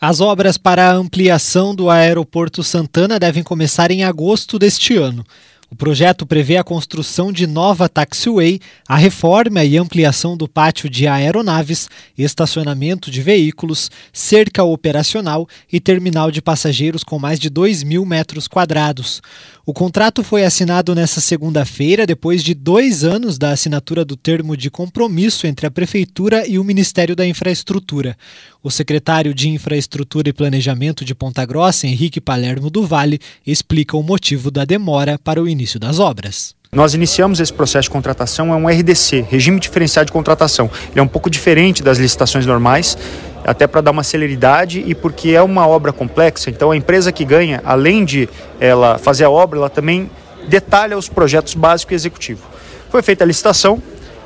As obras para a ampliação do Aeroporto Santana devem começar em agosto deste ano. O projeto prevê a construção de nova taxiway, a reforma e ampliação do pátio de aeronaves, estacionamento de veículos, cerca operacional e terminal de passageiros com mais de 2 mil metros quadrados. O contrato foi assinado nesta segunda-feira, depois de dois anos da assinatura do termo de compromisso entre a Prefeitura e o Ministério da Infraestrutura. O secretário de Infraestrutura e Planejamento de Ponta Grossa, Henrique Palermo do Vale, explica o motivo da demora para o início das obras. Nós iniciamos esse processo de contratação, é um RDC, Regime Diferenciado de Contratação. Ele é um pouco diferente das licitações normais, até para dar uma celeridade e porque é uma obra complexa, então a empresa que ganha, além de ela fazer a obra, ela também detalha os projetos básico e executivo. Foi feita a licitação,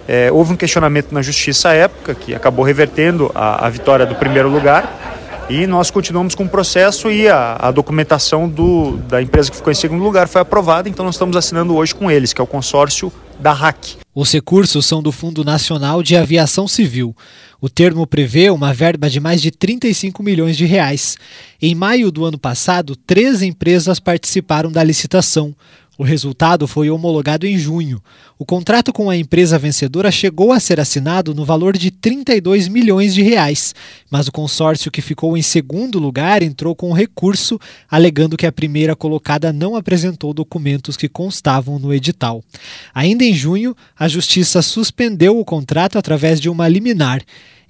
é, houve um questionamento na justiça à época, que acabou revertendo a, a vitória do primeiro lugar, e nós continuamos com o processo e a, a, documentação do, da empresa que ficou em segundo lugar foi aprovada, então nós estamos assinando hoje com eles, que é o consórcio da RAC. Os recursos são do Fundo Nacional de Aviação Civil. O termo prevê uma verba de mais de 35 milhões de reais. Em maio do ano passado, três empresas participaram da licitação. O resultado foi homologado em junho. O contrato com a empresa vencedora chegou a ser assinado no valor de 32 milhões de reais, mas o consórcio que ficou em segundo lugar entrou com recurso, alegando que a primeira colocada não apresentou documentos que constavam no edital. Ainda em junho, a justiça suspendeu o contrato através de uma liminar.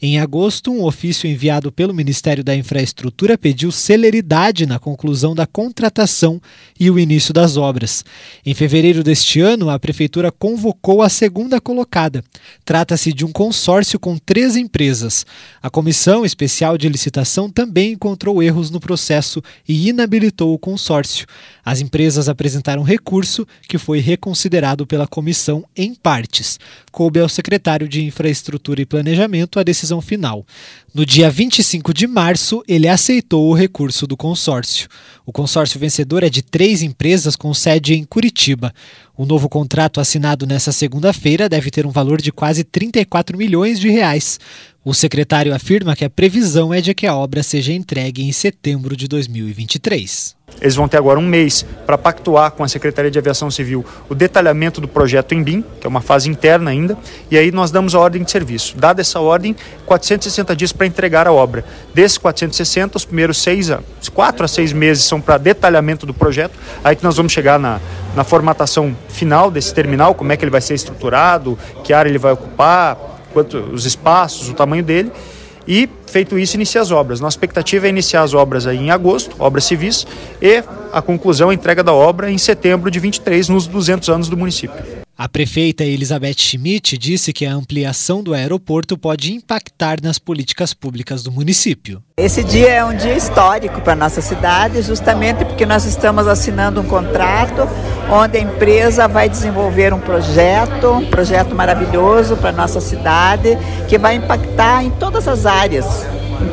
Em agosto, um ofício enviado pelo Ministério da Infraestrutura pediu celeridade na conclusão da contratação e o início das obras. Em fevereiro deste ano, a Prefeitura convocou a segunda colocada. Trata-se de um consórcio com três empresas. A Comissão Especial de Licitação também encontrou erros no processo e inabilitou o consórcio. As empresas apresentaram recurso que foi reconsiderado pela comissão em partes. Coube ao secretário de Infraestrutura e Planejamento a decisão final. No dia 25 de março, ele aceitou o recurso do consórcio. O consórcio vencedor é de três empresas com sede em Curitiba. O novo contrato assinado nesta segunda-feira deve ter um valor de quase 34 milhões de reais. O secretário afirma que a previsão é de que a obra seja entregue em setembro de 2023. Eles vão ter agora um mês para pactuar com a Secretaria de Aviação Civil o detalhamento do projeto em BIM, que é uma fase interna ainda, e aí nós damos a ordem de serviço. Dada essa ordem, 460 dias para entregar a obra. Desses 460, os primeiros seis, quatro a seis meses são para detalhamento do projeto, aí que nós vamos chegar na, na formatação final desse terminal, como é que ele vai ser estruturado, que área ele vai ocupar, quanto, os espaços, o tamanho dele. E, feito isso, inicia as obras. Nossa expectativa é iniciar as obras aí em agosto, obras civis, e a conclusão, a entrega da obra em setembro de 23, nos 200 anos do município. A prefeita Elizabeth Schmidt disse que a ampliação do aeroporto pode impactar nas políticas públicas do município. Esse dia é um dia histórico para a nossa cidade, justamente porque nós estamos assinando um contrato onde a empresa vai desenvolver um projeto, um projeto maravilhoso para a nossa cidade, que vai impactar em todas as áreas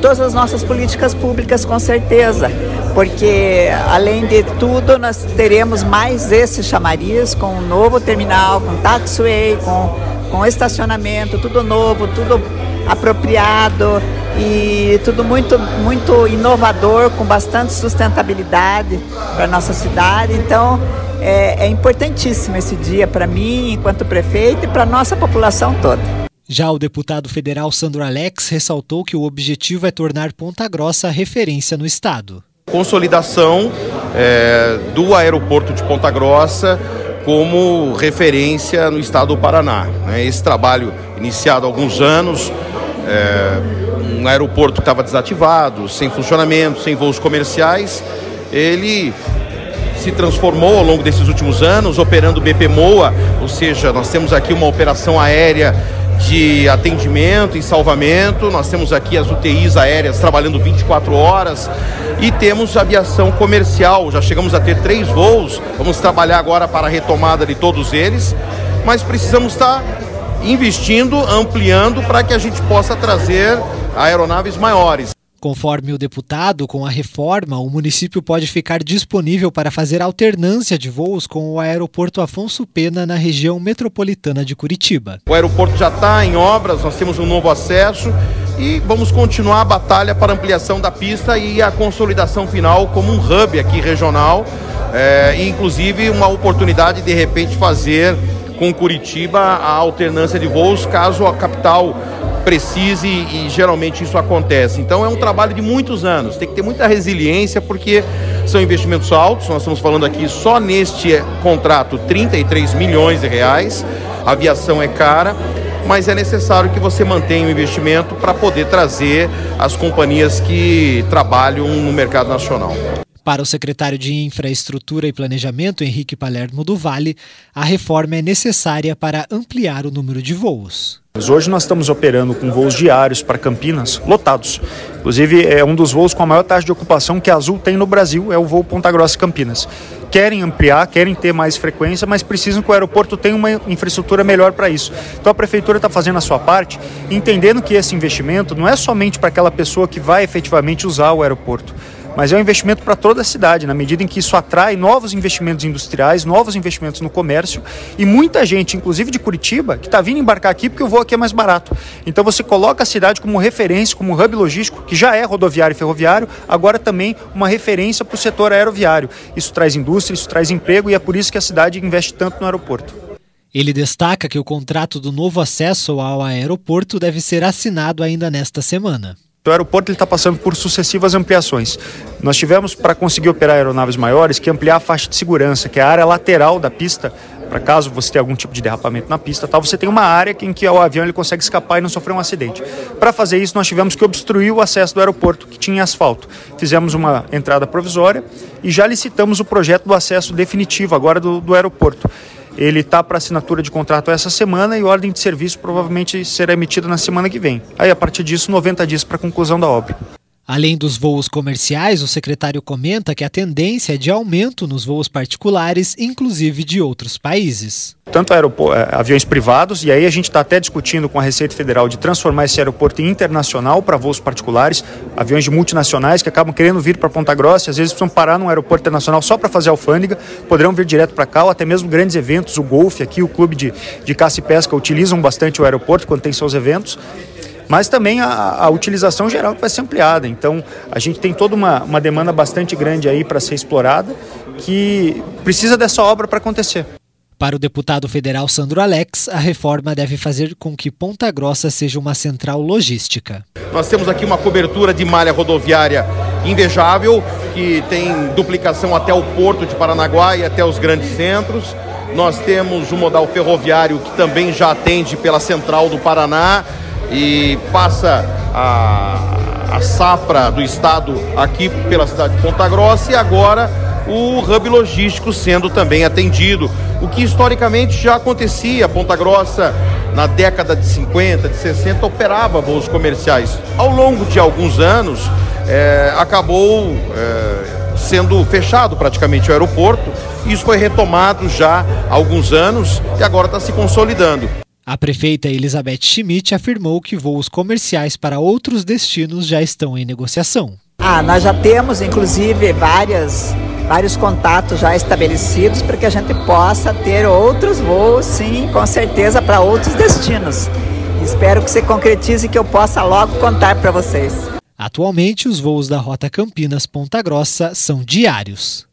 todas as nossas políticas públicas, com certeza, porque além de tudo, nós teremos mais esse chamariz com um novo terminal, com taxiway, com, com estacionamento, tudo novo, tudo apropriado e tudo muito, muito inovador, com bastante sustentabilidade para a nossa cidade. Então, é, é importantíssimo esse dia para mim, enquanto prefeito, e para a nossa população toda. Já o deputado federal Sandro Alex ressaltou que o objetivo é tornar Ponta Grossa referência no estado. Consolidação é, do aeroporto de Ponta Grossa como referência no estado do Paraná. Né? Esse trabalho iniciado há alguns anos, é, um aeroporto que estava desativado, sem funcionamento, sem voos comerciais, ele se transformou ao longo desses últimos anos, operando BPMOA, ou seja, nós temos aqui uma operação aérea de atendimento e salvamento. Nós temos aqui as UTIs aéreas trabalhando 24 horas e temos aviação comercial. Já chegamos a ter três voos. Vamos trabalhar agora para a retomada de todos eles, mas precisamos estar investindo, ampliando para que a gente possa trazer aeronaves maiores. Conforme o deputado, com a reforma, o município pode ficar disponível para fazer alternância de voos com o aeroporto Afonso Pena na região metropolitana de Curitiba. O aeroporto já está em obras, nós temos um novo acesso e vamos continuar a batalha para ampliação da pista e a consolidação final como um hub aqui regional, é, e inclusive uma oportunidade de repente fazer com Curitiba a alternância de voos caso a capital precise e geralmente isso acontece. Então é um trabalho de muitos anos, tem que ter muita resiliência porque são investimentos altos, nós estamos falando aqui só neste contrato 33 milhões de reais, a aviação é cara, mas é necessário que você mantenha o investimento para poder trazer as companhias que trabalham no mercado nacional. Para o secretário de Infraestrutura e Planejamento, Henrique Palermo do Vale, a reforma é necessária para ampliar o número de voos. Hoje nós estamos operando com voos diários para Campinas lotados. Inclusive, é um dos voos com a maior taxa de ocupação que a Azul tem no Brasil, é o voo Ponta Grossa Campinas. Querem ampliar, querem ter mais frequência, mas precisam que o aeroporto tenha uma infraestrutura melhor para isso. Então a prefeitura está fazendo a sua parte, entendendo que esse investimento não é somente para aquela pessoa que vai efetivamente usar o aeroporto mas é um investimento para toda a cidade, na medida em que isso atrai novos investimentos industriais, novos investimentos no comércio e muita gente, inclusive de Curitiba, que está vindo embarcar aqui porque o voo aqui é mais barato. Então você coloca a cidade como referência, como hub logístico, que já é rodoviário e ferroviário, agora também uma referência para o setor aeroviário. Isso traz indústria, isso traz emprego e é por isso que a cidade investe tanto no aeroporto. Ele destaca que o contrato do novo acesso ao aeroporto deve ser assinado ainda nesta semana. O aeroporto está passando por sucessivas ampliações. Nós tivemos, para conseguir operar aeronaves maiores, que ampliar a faixa de segurança, que é a área lateral da pista, para caso você tenha algum tipo de derrapamento na pista, tal, você tem uma área em que o avião ele consegue escapar e não sofrer um acidente. Para fazer isso, nós tivemos que obstruir o acesso do aeroporto, que tinha asfalto. Fizemos uma entrada provisória e já licitamos o projeto do acesso definitivo agora do, do aeroporto. Ele está para assinatura de contrato essa semana e ordem de serviço provavelmente será emitida na semana que vem. Aí, a partir disso, 90 dias para conclusão da obra. Além dos voos comerciais, o secretário comenta que a tendência é de aumento nos voos particulares, inclusive de outros países. Tanto é, aviões privados, e aí a gente está até discutindo com a Receita Federal de transformar esse aeroporto em internacional para voos particulares, aviões de multinacionais que acabam querendo vir para Ponta Grossa e às vezes precisam parar num aeroporto internacional só para fazer alfândega, poderão vir direto para cá, ou até mesmo grandes eventos, o Golf aqui, o clube de, de caça e pesca utilizam bastante o aeroporto quando tem seus eventos mas também a, a, utilização geral que vai ser ampliada. Então, a gente tem toda uma, uma demanda bastante grande aí para ser explorada, que precisa dessa obra para acontecer. Para o deputado federal Sandro Alex, a reforma deve fazer com que Ponta Grossa seja uma central logística. Nós temos aqui uma cobertura de malha rodoviária invejável, que tem duplicação até o porto de Paranaguá e até os grandes centros. Nós temos o modal ferroviário que também já atende pela central do Paraná e passa a, a safra do estado aqui pela cidade de Ponta Grossa e agora o hub logístico sendo também atendido, o que historicamente já acontecia. Ponta Grossa, na década de 50, de 60, operava voos comerciais. Ao longo de alguns anos, é, acabou é, sendo fechado praticamente o aeroporto. Isso foi retomado já há alguns anos e agora está se consolidando. A prefeita Elizabeth Schmidt afirmou que voos comerciais para outros destinos já estão em negociação. Ah, nós já temos, inclusive, várias, vários contatos já estabelecidos para que a gente possa ter outros voos, sim, com certeza, para outros destinos. Espero que se concretize e que eu possa logo contar para vocês. Atualmente, os voos da Rota Campinas-Ponta Grossa são diários.